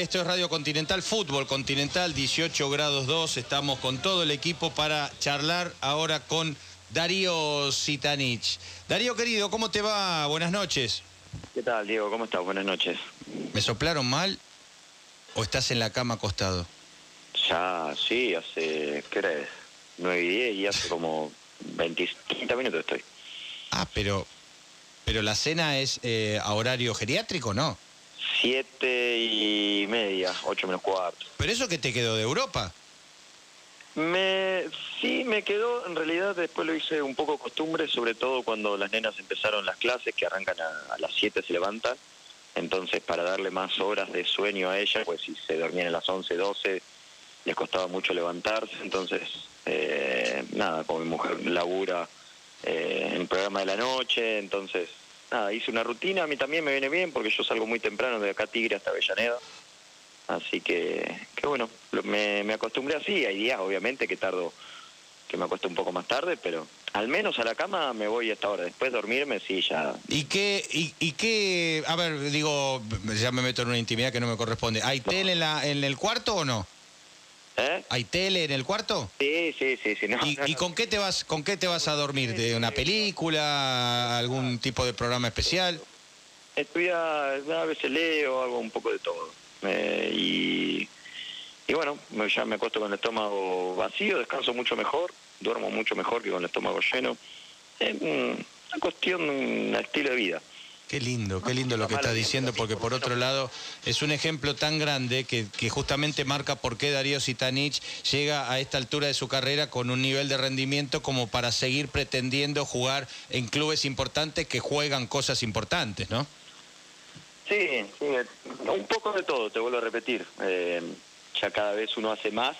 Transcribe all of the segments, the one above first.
Esto es Radio Continental Fútbol Continental 18 grados 2. Estamos con todo el equipo para charlar ahora con Darío Sitanich. Darío querido, ¿cómo te va? Buenas noches. ¿Qué tal, Diego? ¿Cómo estás? Buenas noches. ¿Me soplaron mal o estás en la cama acostado? Ya, sí, hace, ¿qué crees? 9 y 10 y hace como 20, 30 minutos estoy. Ah, pero, pero la cena es eh, a horario geriátrico, ¿no? Siete y media, ocho menos cuarto. ¿Pero eso que te quedó de Europa? Me, sí, me quedó, en realidad después lo hice un poco costumbre, sobre todo cuando las nenas empezaron las clases, que arrancan a, a las 7 se levantan, entonces para darle más horas de sueño a ella, pues si se dormían a las 11, 12, les costaba mucho levantarse, entonces eh, nada, como mi mujer labura eh, en el programa de la noche, entonces nada, hice una rutina, a mí también me viene bien porque yo salgo muy temprano de acá Tigre hasta Avellaneda. Así que, que bueno, me, me acostumbré así. Hay días, obviamente, que tardo, que me acuesto un poco más tarde, pero al menos a la cama me voy hasta ahora. Después de dormirme, sí, ya. ¿Y qué, y, y qué, a ver, digo, ya me meto en una intimidad que no me corresponde. ¿Hay tele en, la, en el cuarto o no? ¿Eh? ¿Hay tele en el cuarto? Sí, sí, sí, sí. No, ¿Y, no, y no. con qué te vas, con qué te vas a dormir? ¿De una película? ¿Algún tipo de programa especial? Estudia, a veces leo, hago un poco de todo. Eh, y, y bueno, ya me acuesto con el estómago vacío, descanso mucho mejor, duermo mucho mejor que con el estómago lleno. Es un- una cuestión, un estilo de vida. Qué lindo, qué lindo lo que estás diciendo, porque por otro lado es un ejemplo tan grande que, que justamente marca por qué Darío Sitanich llega a esta altura de su carrera con un nivel de rendimiento como para seguir pretendiendo jugar en clubes importantes que juegan cosas importantes, ¿no? Sí, sí, un poco de todo, te vuelvo a repetir. Eh, ya cada vez uno hace más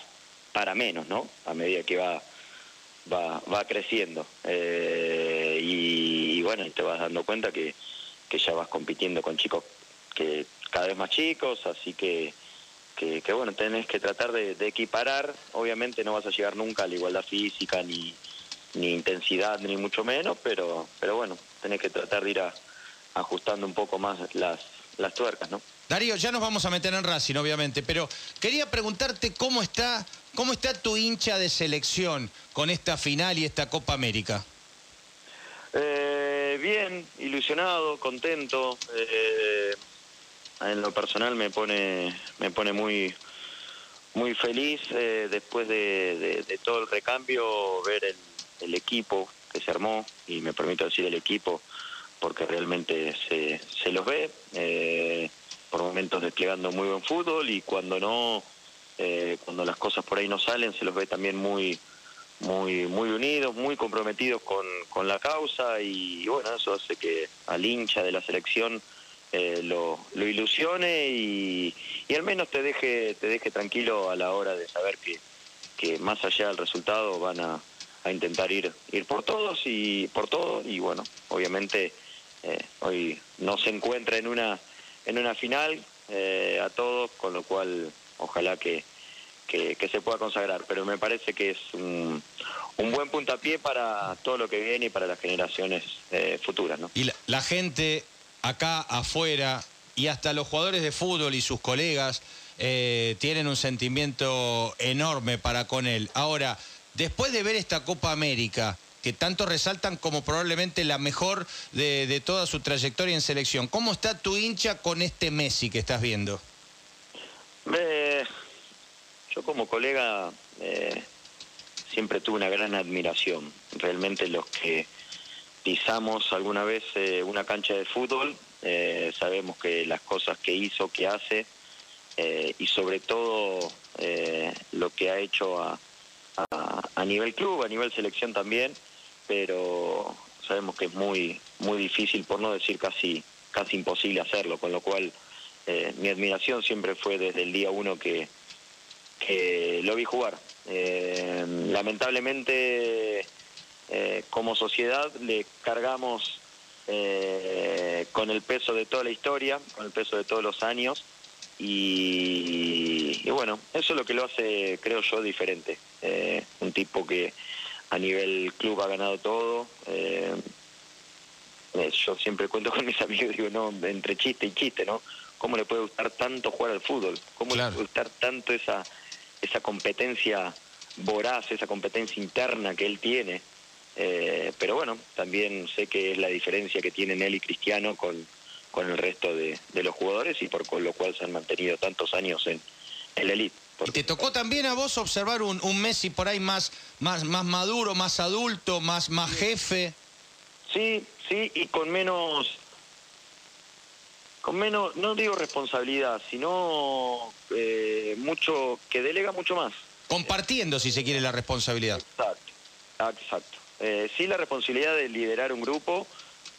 para menos, ¿no? A medida que va va, va creciendo. Eh, y, y bueno, te vas dando cuenta que, que ya vas compitiendo con chicos que cada vez más chicos, así que, que, que bueno, tenés que tratar de, de equiparar. Obviamente no vas a llegar nunca a la igualdad física, ni, ni intensidad, ni mucho menos, pero, pero bueno, tenés que tratar de ir a- ajustando un poco más las, las tuercas, ¿no? Darío, ya nos vamos a meter en Racing, obviamente, pero quería preguntarte cómo está, cómo está tu hincha de selección con esta final y esta Copa América. Eh, bien, ilusionado, contento. eh, en lo personal me pone, me pone muy, muy feliz eh, después de, todo el recambio ver el, el equipo que se armó y me permito decir el equipo porque realmente se, se los ve eh, por momentos desplegando muy buen fútbol y cuando no, eh, cuando las cosas por ahí no salen se los ve también muy muy muy unidos, muy comprometidos con, con la causa y, bueno, eso hace que al hincha de la selección eh, lo, ilusione y, y al menos te deje te deje tranquilo a la hora de saber que, que más allá del resultado van a, a intentar ir ir por todos y por todo y bueno, obviamente eh, hoy no se encuentra en una en una final eh, a todos, con lo cual ojalá que, que, que se pueda consagrar. Pero me parece que es un, un buen puntapié para todo lo que viene y para las generaciones eh, futuras. ¿no? Y la, la gente acá afuera y hasta los jugadores de fútbol y sus colegas eh, tienen un sentimiento enorme para con él. Ahora, después de ver esta Copa América, que tanto resaltan como probablemente la mejor de, de toda su trayectoria en selección, ¿cómo está tu hincha con este Messi que estás viendo? Eh, yo como colega eh, siempre tuve una gran admiración. Realmente los que pisamos alguna vez eh, una cancha de fútbol, eh, sabemos que las cosas que hizo, que hace, eh, y sobre todo lo que ha hecho a, a, a nivel club, a nivel selección también, pero sabemos que es muy muy difícil, por no decir casi casi imposible hacerlo, con lo cual eh, mi admiración siempre fue desde el día uno que, que lo vi jugar. Eh, lamentablemente, eh, como sociedad, le cargamos eh, con el peso de toda la historia, con el peso de todos los años, y, y bueno, eso es lo que lo hace, creo yo, diferente. Eh, un tipo que a nivel club ha ganado todo. eh, yo siempre cuento con mis amigos, digo, no, entre chiste y chiste, ¿no? cómo le puede gustar tanto jugar al fútbol, cómo le puede gustar tanto esa, esa competencia voraz, esa competencia interna que él tiene. Eh, pero bueno, también sé que es la diferencia que tienen él y Cristiano con, con el resto de, los jugadores y por lo cual se han mantenido tantos años en, en la elite. ¿Te tocó también a vos observar un, un, Messi por ahí más, más, más maduro, más adulto, más, más jefe? Sí, sí, y con menos, con menos, no digo responsabilidad, sino eh, mucho, que delega mucho más. Compartiendo, si se quiere, la responsabilidad. Exacto, exacto. Eh, sí, la responsabilidad de liderar un grupo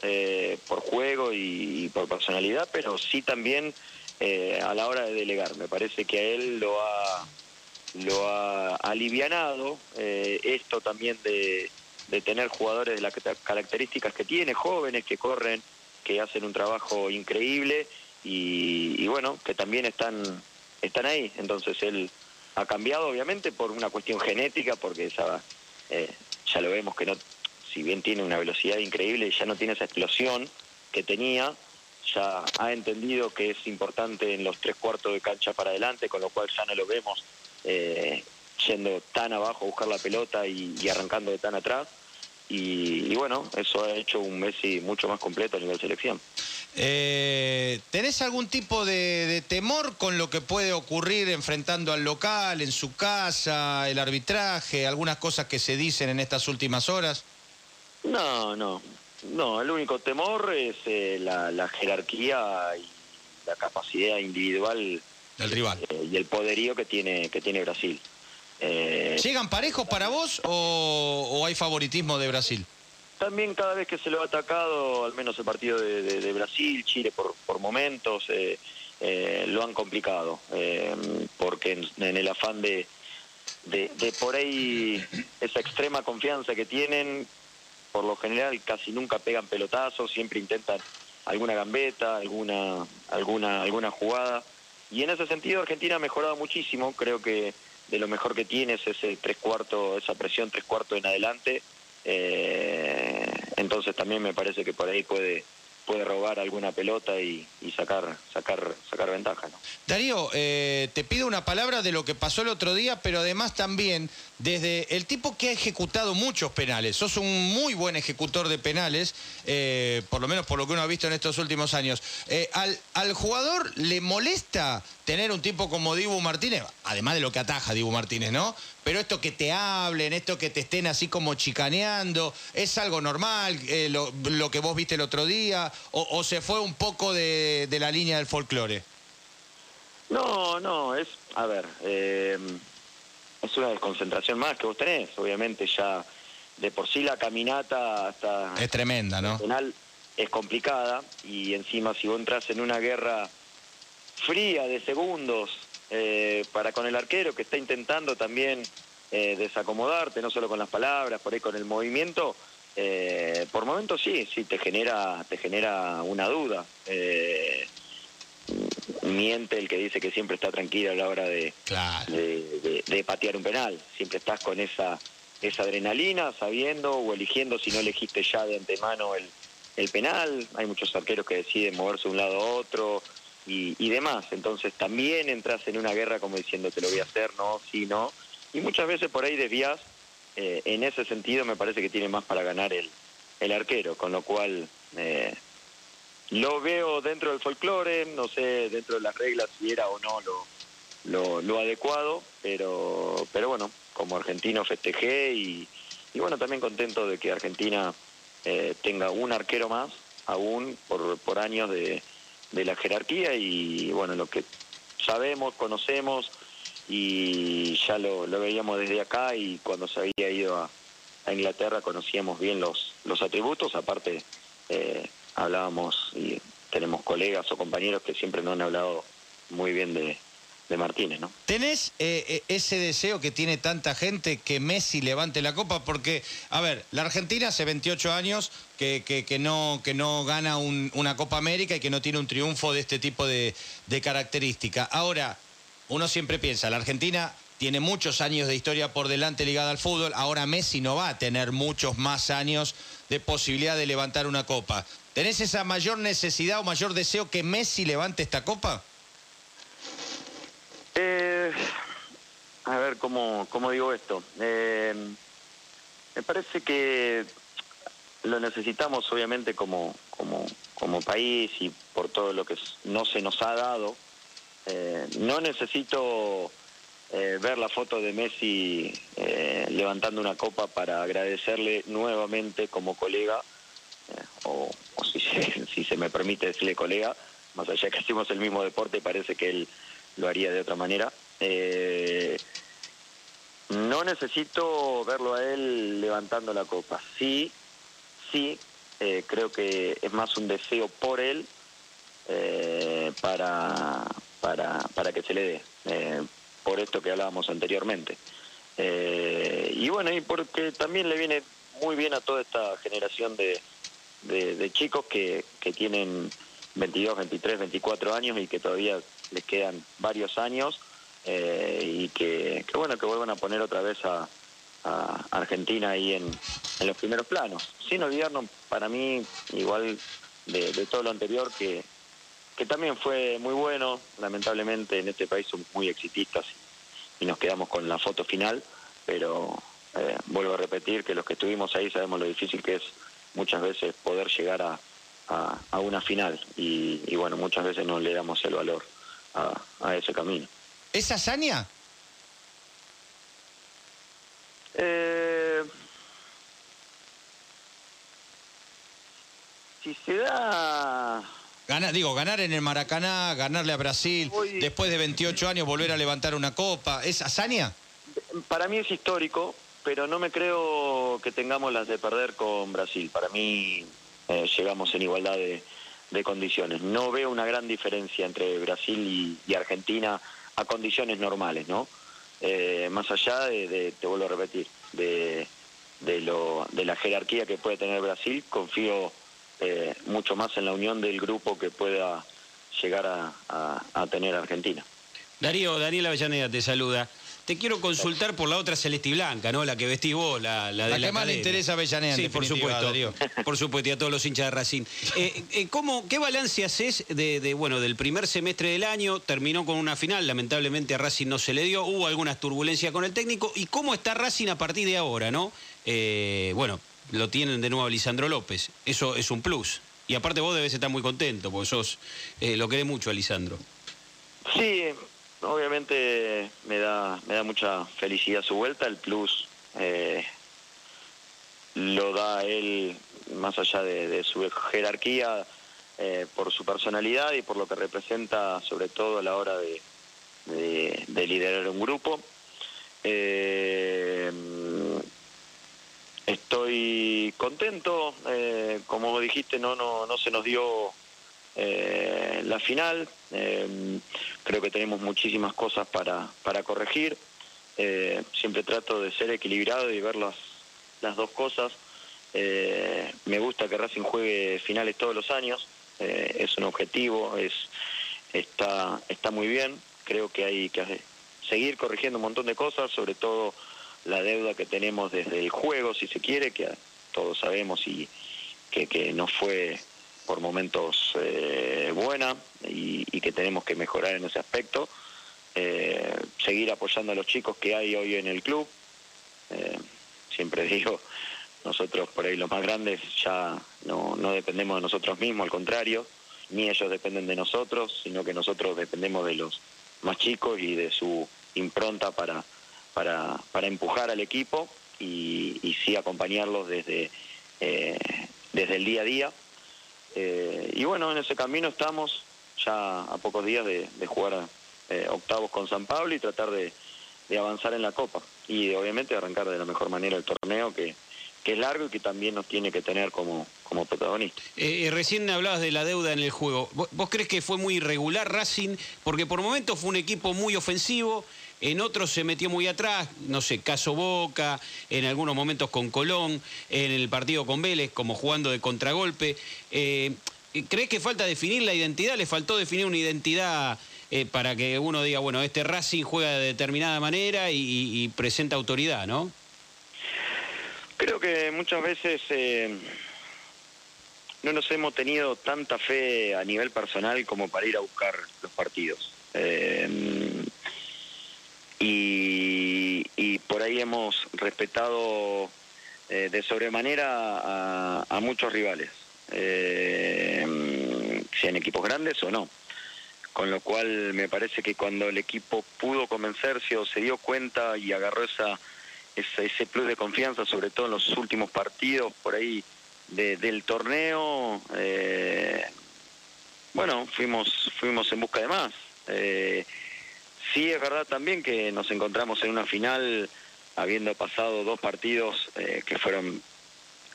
eh, por juego y por personalidad, pero sí también eh, a la hora de delegar. Me parece que a él lo ha, lo ha alivianado eh, esto también de, tener jugadores de las características que tiene, jóvenes que corren, que hacen un trabajo increíble y, bueno, que también están, están ahí. Entonces él ha cambiado obviamente por una cuestión genética, porque ya, eh, ya lo vemos que no, si bien tiene una velocidad increíble, ya no tiene esa explosión que tenía, ya ha entendido que es importante en los tres cuartos de cancha para adelante, con lo cual ya no lo vemos eh, yendo tan abajo a buscar la pelota y, arrancando de tan atrás. Y, bueno, eso ha hecho un Messi mucho más completo a nivel selección. Eh, ¿Tenés algún tipo de, temor con lo que puede ocurrir enfrentando al local, en su casa, el arbitraje, algunas cosas que se dicen en estas últimas horas? No, no, no, el único temor es eh, la, jerarquía y la capacidad individual del rival eh, y el poderío que tiene que tiene Brasil. Eh, ¿Llegan parejos para vos o, hay favoritismo de Brasil? También cada vez que se lo ha atacado, al menos el partido de, Brasil, Chile por, por momentos, lo han complicado, porque en, el afán de, de, por ahí esa extrema confianza que tienen, por lo general casi nunca pegan pelotazos, siempre intentan alguna gambeta, alguna, alguna, alguna jugada. Y en ese sentido Argentina ha mejorado muchísimo, creo que de lo mejor que tiene es ese tres cuartos, esa presión tres cuartos en adelante. Eh, entonces también me parece que por ahí puede, puede robar alguna pelota y, sacar, sacar, sacar ventaja. Darío, eh, te pido una palabra de lo que pasó el otro día, pero además también desde el tipo que ha ejecutado muchos penales. Sos un muy buen ejecutor de penales, eh, por lo menos por lo que uno ha visto en estos últimos años. Eh, al, al, jugador le molesta tener un tipo como Dibu Martínez, además de lo que ataja Dibu Martínez, ¿no? Pero esto que te hablen, esto que te estén así como chicaneando, ¿es algo normal eh, lo, que vos viste el otro día? ¿O, se fue un poco de, de la línea del folclore? No, no, es, a ver, eh, es una desconcentración más que vos tenés, obviamente ya de por sí la caminata hasta... Es tremenda, ¿no? Final es complicada y encima si vos entras en una guerra fría de segundos eh, para con el arquero que está intentando también eh, desacomodarte, no solo con las palabras, por ahí con el movimiento, eh, por momentos sí, sí te genera, te genera una duda miente el que dice que siempre está tranquilo a la hora de, de, patear un penal. Siempre estás con esa, esa adrenalina, sabiendo o eligiendo si no elegiste ya de antemano el, el penal. Hay muchos arqueros que deciden moverse de un lado a otro y, y demás. Entonces también entras en una guerra como diciendo te lo voy a hacer, no, sí, no. Y muchas veces por ahí desvías. Eh, en ese sentido me parece que tiene más para ganar el, el arquero, con lo cual eh, lo veo dentro del folclore, no sé dentro de las reglas si era o no lo, lo, adecuado, pero, pero bueno, como argentino festejé y, y bueno, también contento de que Argentina eh, tenga un arquero más, aún por, por años de, de la jerarquía y bueno, lo que sabemos, conocemos y ya lo, lo veíamos desde acá y cuando se había ido a, a Inglaterra conocíamos bien los, los atributos, aparte eh, hablábamos y tenemos colegas o compañeros que siempre nos han hablado muy bien de, Martínez, ¿no? ¿Tenés eh, eh, ese deseo que tiene tanta gente que Messi levante la copa? Porque, a ver, la Argentina hace 28 años que, que, no, que no gana una Copa América y que no tiene un triunfo de este tipo de, de característica. Ahora, uno siempre piensa, la Argentina tiene muchos años de historia por delante ligada al fútbol, ahora Messi no va a tener muchos más años de posibilidad de levantar una copa. ¿Tenés esa mayor necesidad o mayor deseo que Messi levante esta copa? Eh, a ver, ¿cómo, cómo digo esto? Eh, me parece que lo necesitamos obviamente como, como, como país y por todo lo que no se nos ha dado. Eh, no necesito eh, ver la foto de Messi eh, levantando una copa para agradecerle nuevamente como colega, o, si, se, si se me permite decirle colega, más allá que hacemos el mismo deporte, parece que él lo haría de otra manera. no necesito verlo a él levantando la copa. Sí, sí, creo que es más un deseo por él para, para, para que se le dé por esto que hablábamos anteriormente. Eh, y bueno, y porque también le viene muy bien a toda esta generación de, de, chicos que, que tienen 22, 23, 24 años y que todavía les quedan varios años eh, y que, bueno, que vuelvan a poner otra vez a, Argentina ahí en, los primeros planos. Sin olvidarnos, para mí, igual de, de todo lo anterior, que, que también fue muy bueno. Lamentablemente en este país somos muy exitistas y nos quedamos con la foto final, pero eh, vuelvo a repetir que los que estuvimos ahí sabemos lo difícil que es muchas veces poder llegar a, a, una final y, bueno, muchas veces no le damos el valor a, a ese camino. ¿Es hazaña? Eh, si se da digo, ganar en el Maracaná, ganarle a Brasil, después de 28 años volver a levantar una copa, ¿es hazaña? Para mí es histórico, pero no me creo que tengamos las de perder con Brasil. Para mí eh, llegamos en igualdad de, condiciones. No veo una gran diferencia entre Brasil y, Argentina a condiciones normales, ¿no? Eh, más allá de, te vuelvo a repetir, de, lo, de la jerarquía que puede tener Brasil, confío eh, mucho más en la unión del grupo que pueda llegar a, tener Argentina. Darío, Daniel Avellaneda te saluda. Te quiero consultar por la otra celeste y blanca, ¿no? La que vestís vos, la, la, de la, que más le interesa a Avellaneda. Sí, por supuesto. Darío. Por supuesto, y a todos los hinchas de Racing. Eh, eh, ¿cómo, ¿Qué balance haces de, bueno, del primer semestre del año? Terminó con una final, lamentablemente a Racing no se le dio, hubo algunas turbulencias con el técnico. ¿Y cómo está Racing a partir de ahora, no? bueno, lo tienen de nuevo a Lisandro López. Eso es un plus. Y aparte vos debes estar muy contento, porque sos, eh, lo querés mucho a Lisandro. Sí, obviamente me da, me da mucha felicidad su vuelta. El plus eh, lo da él más allá de, su jerarquía, eh, por su personalidad y por lo que representa sobre todo a la hora de, de liderar un grupo. Eh, Estoy contento, eh, como dijiste, no, no, no se nos dio eh, la final. Eh, creo que tenemos muchísimas cosas para, para corregir. siempre trato de ser equilibrado y ver las, las dos cosas. me gusta que Racing juegue finales todos los años. es un objetivo, es, está, está muy bien. Creo que hay que seguir corrigiendo un montón de cosas, sobre todo la deuda que tenemos desde el juego, si se quiere, que todos sabemos y que, que no fue por momentos eh, buena y, que tenemos que mejorar en ese aspecto. Eh, seguir apoyando a los chicos que hay hoy en el club. Eh, siempre digo, nosotros por ahí los más grandes ya no, no dependemos de nosotros mismos, al contrario, ni ellos dependen de nosotros, sino que nosotros dependemos de los más chicos y de su impronta para, para, para empujar al equipo y, y sí acompañarlos desde, eh, desde el día a día. Eh, y bueno, en ese camino estamos ya a pocos días de, jugar eh, octavos con San Pablo y tratar de, avanzar en la Copa. Y obviamente arrancar de la mejor manera el torneo que, que es largo y que también nos tiene que tener como, como protagonista. recién hablabas de la deuda en el juego. ¿Vos, crees que fue muy irregular Racing? Porque por momentos fue un equipo muy ofensivo, en otros se metió muy atrás, no sé, caso Boca, en algunos momentos con Colón, en el partido con Vélez, como jugando de contragolpe. Eh, ¿Crees que falta definir la identidad? ¿Le faltó definir una identidad eh, para que uno diga, bueno, este Racing juega de determinada manera y, presenta autoridad, ¿no? Creo que muchas veces eh, no nos hemos tenido tanta fe a nivel personal como para ir a buscar los partidos. Hemos respetado eh, de sobremanera a, muchos rivales, eh, sean equipos grandes o no. Con lo cual me parece que cuando el equipo pudo convencerse o se dio cuenta y agarró esa, ese plus de confianza, sobre todo en los últimos partidos por ahí del torneo, eh, bueno, fuimos, fuimos en busca de más. Eh, sí es verdad también que nos encontramos en una final habiendo pasado dos partidos eh, que fueron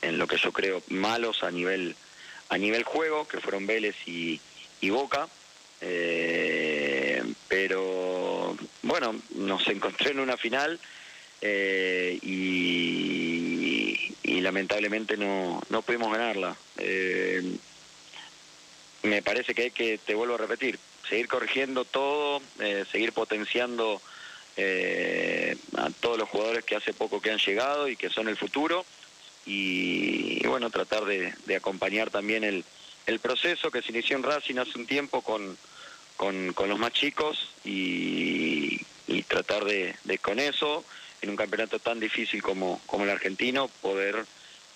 en lo que yo creo malos a nivel a nivel juego, que fueron Vélez y, Boca. pero bueno, nos encontré en una final y, y, lamentablemente no, no pudimos ganarla. me parece que hay que, te vuelvo a repetir, seguir corrigiendo todo, eh, seguir potenciando eh, a todos los jugadores que hace poco que han llegado y que son el futuro. Y, bueno, tratar de, acompañar también el, el, proceso que se inició en Racing hace un tiempo con, con, los más chicos y, tratar de, con eso, en un campeonato tan difícil como, como el argentino, poder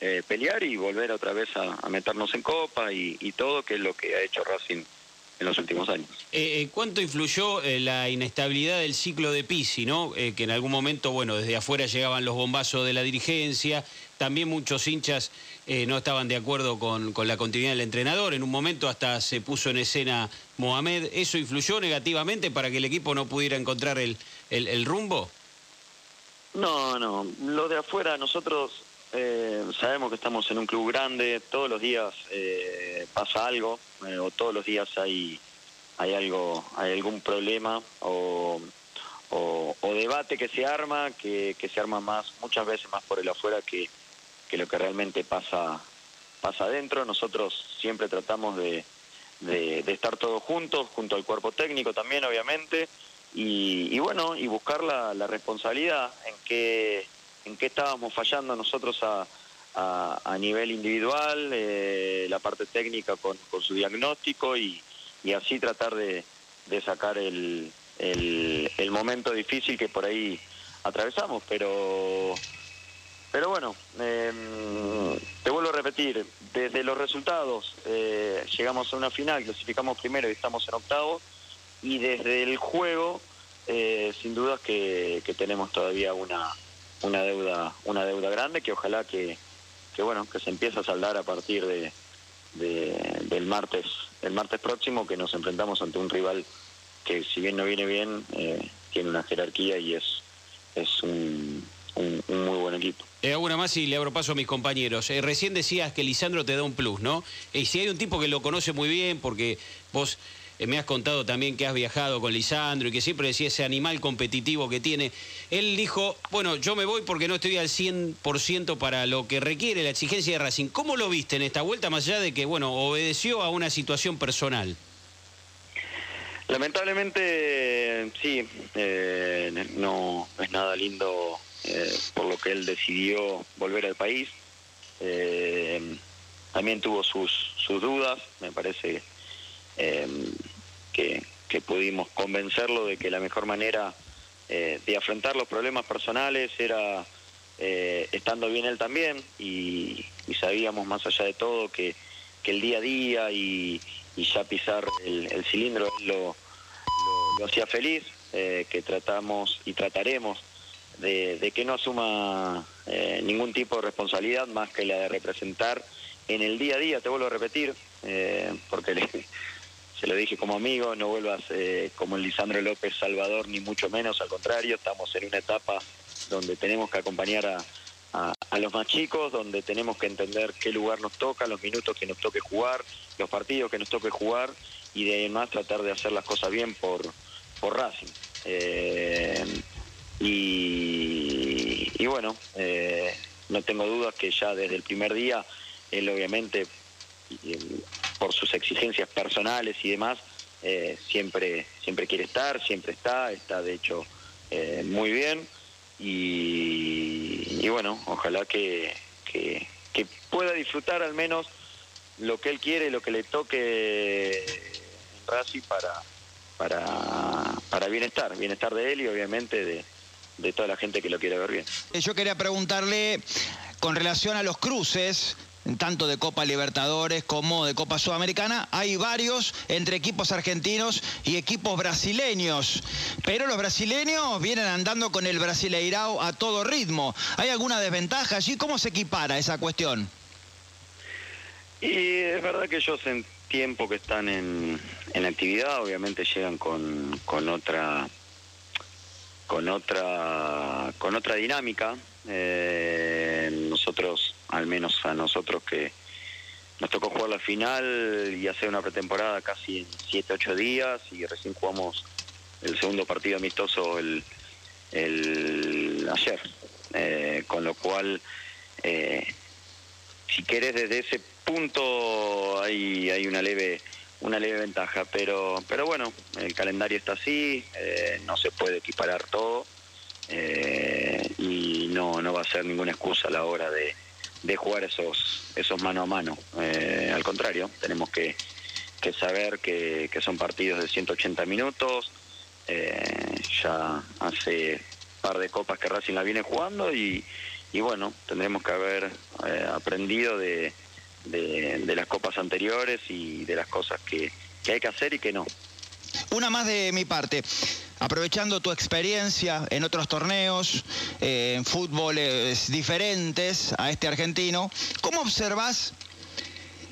eh, pelear y volver otra vez a, meternos en copa y, y todo, que es lo que ha hecho Racing en los últimos años. Eh, eh, ¿Cuánto influyó eh, la inestabilidad del ciclo de Pisi, ¿no? que en algún momento, bueno, desde afuera llegaban los bombazos de la dirigencia, también muchos hinchas no estaban de acuerdo con, la continuidad del entrenador, en un momento hasta se puso en escena Mohamed, ¿eso influyó negativamente para que el equipo no pudiera encontrar el, el rumbo? No, no, lo de afuera nosotros eh, sabemos que estamos en un club grande, todos los días eh, pasa algo, eh, o todos los días hay, hay algo, hay algún problema o, debate que se arma, que, se arma más, muchas veces más por el afuera que, lo que realmente pasa, pasa adentro. Nosotros siempre tratamos de, estar todos juntos, junto al cuerpo técnico también, obviamente, y, bueno, y buscar la, la responsabilidad en que en qué estábamos fallando nosotros a, a, nivel individual, eh, la parte técnica con, con su diagnóstico y, y, así tratar de, de sacar el, el, momento difícil que por ahí atravesamos. Pero, pero bueno, em, te vuelvo a repetir, desde los resultados eh, llegamos a una final, clasificamos primero y estamos en octavo, y desde el juego, eh, sin dudas que, que tenemos todavía una una deuda una deuda grande que ojalá que, que bueno que se empiece a saldar a partir de, del martes el martes próximo que nos enfrentamos ante un rival que si bien no viene bien eh, tiene una jerarquía y es es un, muy buen equipo. Eh, una más y le abro paso a mis compañeros. Eh, recién decías que Lisandro te da un plus, ¿no? Y si hay un tipo que lo conoce muy bien, porque vos me has contado también que has viajado con Lisandro y que siempre decía ese animal competitivo que tiene. Él dijo, bueno, yo me voy porque no estoy al 100% para lo que requiere la exigencia de Racing. ¿Cómo lo viste en esta vuelta, más allá de que, bueno, obedeció a una situación personal? Lamentablemente, sí, eh, no, es nada lindo eh, por lo que él decidió volver al país. también tuvo sus, sus dudas, me parece eh, que, pudimos convencerlo de que la mejor manera eh, de afrontar los problemas personales era eh, estando bien él también y, sabíamos más allá de todo que, el día a día y, ya pisar el, cilindro lo, lo, hacía feliz, que tratamos y trataremos de, que no asuma ningún tipo de responsabilidad más que la de representar en el día a día, te vuelvo a repetir, porque le, se lo dije como amigo, no vuelvas eh, como el Lisandro López Salvador, ni mucho menos, al contrario, estamos en una etapa donde tenemos que acompañar a, los más chicos, donde tenemos que entender qué lugar nos toca, los minutos que nos toque jugar, los partidos que nos toque jugar y de más tratar de hacer las cosas bien por, por Racing. Eh, y, bueno, eh, no tengo dudas que ya desde el primer día él obviamente por sus exigencias personales y demás, eh, siempre, siempre quiere estar, siempre está, está de hecho eh, muy bien y, bueno, ojalá que, que, pueda disfrutar al menos lo que él quiere, lo que le toque en Racing para, para, para bienestar, bienestar de él y obviamente de, de toda la gente que lo quiere ver bien. Yo quería preguntarle con relación a los cruces, tanto de Copa Libertadores como de Copa Sudamericana, hay varios entre equipos argentinos y equipos brasileños, pero los brasileños vienen andando con el Brasileirao a todo ritmo. ¿Hay alguna desventaja allí? ¿Cómo se equipara esa cuestión? Y es verdad que ellos en tiempo que están en, en actividad, obviamente llegan con, con otra con otra con otra dinámica. Eh, nosotros, al menos a nosotros que nos tocó jugar la final y hacer una pretemporada casi en 7, 8 días y recién jugamos el segundo partido amistoso el, el ayer. Eh, con lo cual, eh, si querés desde ese punto hay, hay una leve una leve ventaja, pero pero bueno, el calendario está así, eh, no se puede equiparar todo eh, y no no va a ser ninguna excusa a la hora de, de jugar esos esos mano a mano. Eh, al contrario, tenemos que, que saber que, que, son partidos de 180 minutos. ya hace par de copas que Racing la viene jugando y, y bueno, tendremos que haber aprendido de de, las copas anteriores y de las cosas que, hay que hacer y que no. Una más de mi parte. Aprovechando tu experiencia en otros torneos, eh, en fútboles diferentes a este argentino, ¿cómo observas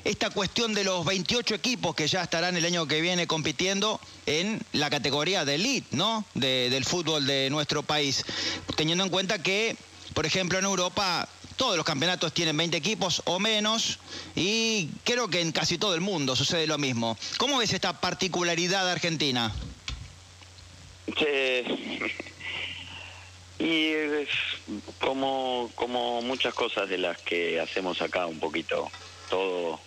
esta cuestión de los 28 equipos que ya estarán el año que viene compitiendo en la categoría de elite, ¿no? del fútbol de nuestro país. Teniendo en cuenta que, por ejemplo, en Europa todos los campeonatos tienen 20 equipos o menos y creo que en casi todo el mundo sucede lo mismo. ¿Cómo ves esta particularidad argentina? y como, como muchas cosas de las que hacemos acá, un poquito todo,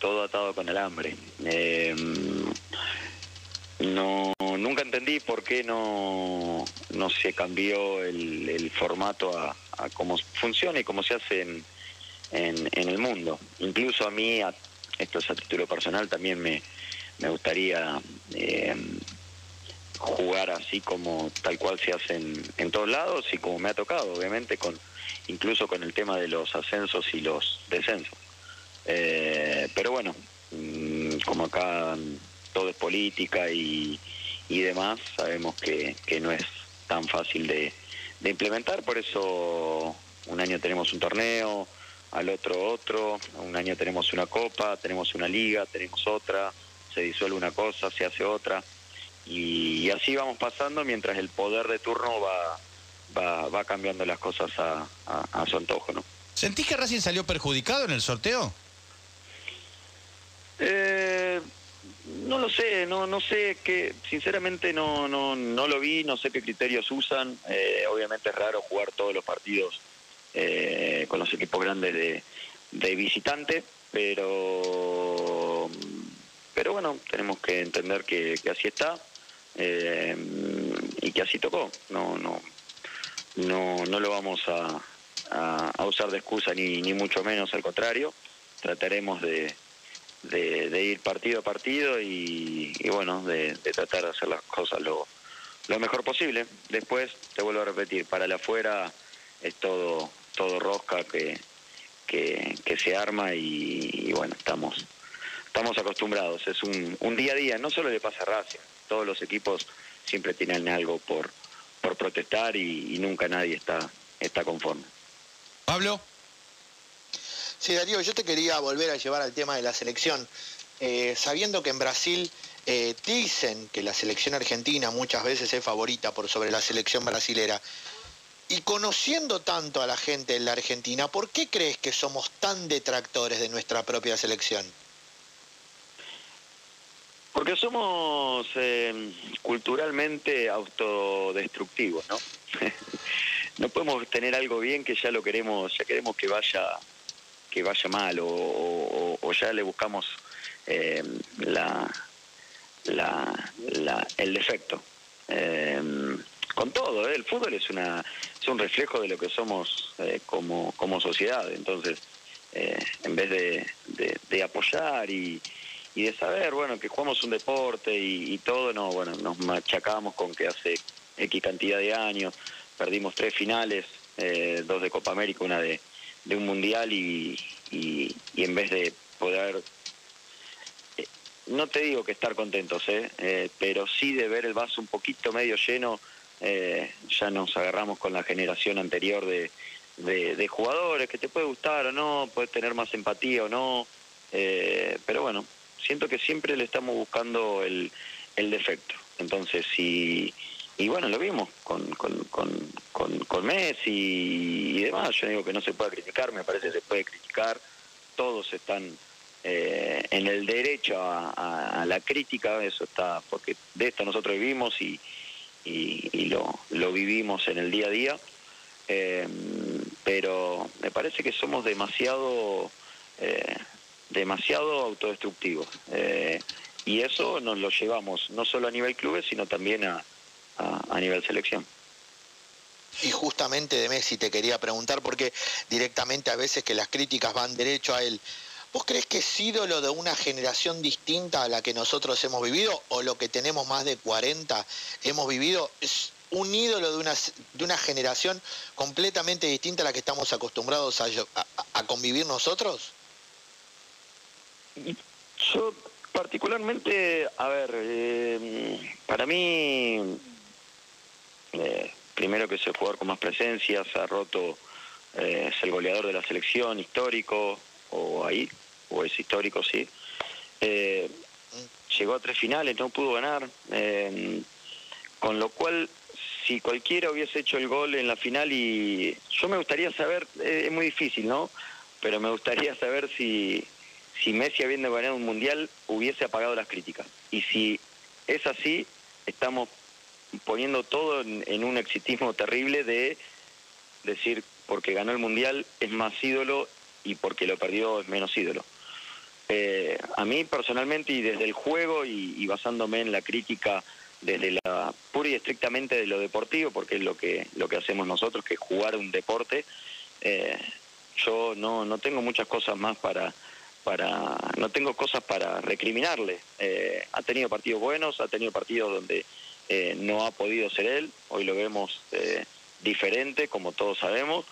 todo atado con el hambre. Em, no, nunca entendí por qué no, no se cambió el formato a, a cómo funciona y cómo se hace en, en, el mundo. Incluso a mí, esto es a título personal, también me, me gustaría eh, jugar así como tal cual se hace en, todos lados y como me ha tocado, obviamente, con incluso con el tema de los ascensos y los descensos. Eh, pero bueno, mm, como acá todo es política y, y demás, sabemos que, que no es tan fácil de, de implementar, por eso un año tenemos un torneo, al otro otro, un año tenemos una copa, tenemos una liga, tenemos otra, se disuelve una cosa, se hace otra, y, así vamos pasando mientras el poder de turno va, va, cambiando las cosas a, a, su antojo, ¿no? ¿Sentís que Racing salió perjudicado en el sorteo? Eh, no lo sé, no no sé que sinceramente no no no lo vi, no sé qué criterios usan. Eh, obviamente es raro jugar todos los partidos eh, con los equipos grandes de, de visitante, pero pero bueno tenemos que entender que, así está eh, y que así tocó. No no no no lo vamos a, a, usar de excusa ni ni mucho menos, al contrario. Trataremos de de, ir partido a partido y, bueno, de, tratar de hacer las cosas lo, lo mejor posible. Después, te vuelvo a repetir, para el afuera es todo, todo rosca que, que, se arma y, bueno, estamos, estamos acostumbrados. Es un, un día a día, no solo le pasa a todos los equipos siempre tienen algo por, por protestar y, y nunca nadie está, está conforme. Pablo. Sí, Darío, yo te quería volver a llevar al tema de la selección. Eh, sabiendo que en Brasil eh, dicen que la selección argentina muchas veces es favorita por sobre la selección brasilera, y conociendo tanto a la gente en la Argentina, ¿por qué crees que somos tan detractores de nuestra propia selección? Porque somos eh, culturalmente autodestructivos, ¿no? no podemos tener algo bien que ya lo queremos, ya queremos que vaya que vaya mal o, ya le buscamos eh, la, la, el defecto. Eh, con todo, ¿eh? el fútbol es una es un reflejo de lo que somos como, como sociedad, entonces eh, en vez de, de, apoyar y, y, de saber, bueno, que jugamos un deporte y, todo, no, bueno, nos machacamos con que hace X cantidad de años, perdimos tres finales, eh, dos de Copa América, una de, de un Mundial y, y, en vez de poder eh, no te digo que estar contentos, ¿eh? pero sí de ver el vaso un poquito medio lleno, ya nos agarramos con la generación anterior de, de, jugadores, que te puede gustar o no, puedes tener más empatía o no, eh, pero bueno, siento que siempre le estamos buscando el, el defecto. Entonces, y, y bueno, lo vimos con, con, con, con, Messi y demás. Yo digo que no se puede criticar, me parece que se puede criticar. Todos están eh, en el derecho a, la crítica, eso está, porque de esto nosotros vivimos y, y, y lo, lo vivimos en el día a día. Eh, pero me parece que somos demasiado, eh, demasiado autodestructivos. Eh, y eso nos lo llevamos no solo a nivel clubes, sino también a, a, nivel selección. Y justamente de Messi te quería preguntar, porque directamente a veces que las críticas van derecho a él. ¿Vos crees que es ídolo de una generación distinta a la que nosotros hemos vivido o lo que tenemos más de 40 hemos vivido? ¿Es un ídolo de una, de una generación completamente distinta a la que estamos acostumbrados a, convivir nosotros? Yo particularmente, a ver, eh, para mí, eh, primero que es el jugador con más presencias, ha roto, eh, es el goleador de la selección, histórico, o ahí, o es histórico, sí. llegó a tres finales, no pudo ganar, con lo cual si cualquiera hubiese hecho el gol en la final y yo me gustaría saber, eh, es muy difícil, ¿no? Pero me gustaría saber si, si Messi habiendo ganado un mundial hubiese apagado las críticas. Y si es así, estamos poniendo todo en, un exitismo terrible de decir porque ganó el mundial es más ídolo y porque lo perdió es menos ídolo. Eh, a mí personalmente y desde el juego y basándome en la crítica desde la pura y estrictamente de lo deportivo, porque es lo que, lo que hacemos nosotros, que es jugar un deporte. Eh, yo no, no tengo muchas cosas más para, para no tengo cosas para recriminarle. Eh, ha tenido partidos buenos, ha tenido partidos donde eh, no ha podido ser él, hoy lo vemos diferente, como todos sabemos,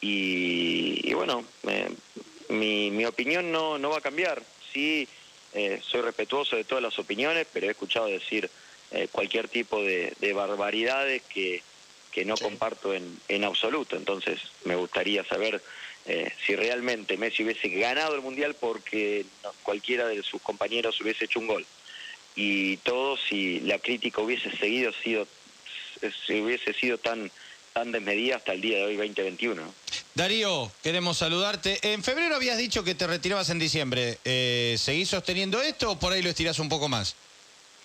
y, bueno, mi, mi opinión no, no va a cambiar. Sí, soy respetuoso de todas las opiniones, pero he escuchado decir eh, cualquier tipo de, barbaridades que, que no comparto en, en, absoluto. Entonces me gustaría saber eh, si realmente Messi hubiese ganado el Mundial porque cualquiera de sus compañeros hubiese hecho un gol. Y todo si la crítica hubiese seguido sido, si hubiese sido tan tan desmedida hasta el día de hoy 2021. Darío, queremos saludarte. En febrero habías dicho que te retirabas en diciembre. Eh, ¿Seguís sosteniendo esto o por ahí lo estirás un poco más?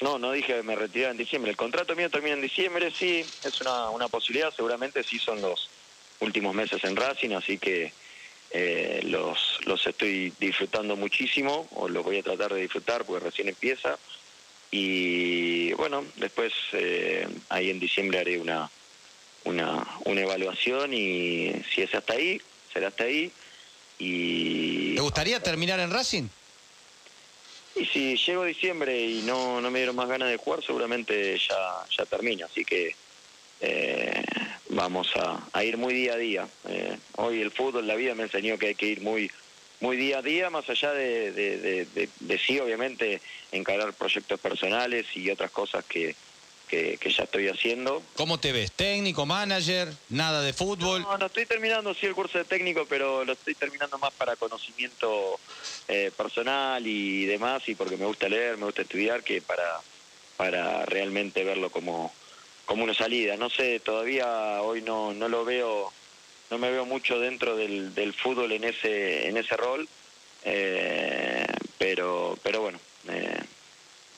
No, no dije que me retiraba en diciembre. El contrato mío termina en diciembre, sí, es una, una posibilidad. Seguramente sí son los últimos meses en Racing, así que eh, los, los estoy disfrutando muchísimo, o los voy a tratar de disfrutar porque recién empieza. Y bueno, después eh, ahí en diciembre haré una, una, una evaluación y si es hasta ahí, será hasta ahí. Y... ¿Te gustaría terminar en Racing? Y si llego diciembre y no, no me dieron más ganas de jugar, seguramente ya, ya termina. Así que eh, vamos a, ir muy día a día. Eh, hoy el fútbol, la vida me enseñó que hay que ir muy muy día a día, más allá de, de sí, obviamente, encarar proyectos personales y otras cosas que, que, ya estoy haciendo. ¿Cómo te ves? ¿Técnico, manager? ¿Nada de fútbol? No, no estoy terminando sí el curso de técnico, pero lo estoy terminando más para conocimiento eh, personal y demás, y porque me gusta leer, me gusta estudiar, que para, para realmente verlo como, como una salida. No sé, todavía hoy no, no lo veo, no me veo mucho dentro del, del fútbol en ese, en ese rol, eh, pero, pero bueno, eh,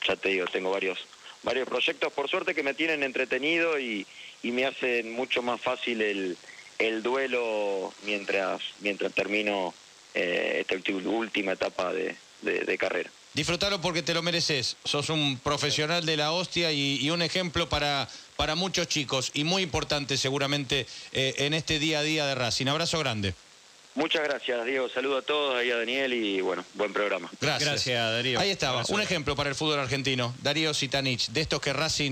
ya te digo, tengo varios varios proyectos, por suerte que me tienen entretenido y, me hacen mucho más fácil el, el duelo mientras, mientras termino eh, esta última etapa de, de, carrera. Disfrutalo porque te lo mereces. Sos un profesional de la hostia y, un ejemplo para, para muchos chicos y muy importante seguramente eh, en este día a día de Racing. Abrazo grande. Muchas gracias, Diego. Saludo a todos, ahí a Daniel y bueno, buen programa. Gracias. Gracias, Darío. Ahí estaba, Abrazo. un ejemplo para el fútbol argentino. Darío Sitanich, de estos que Racing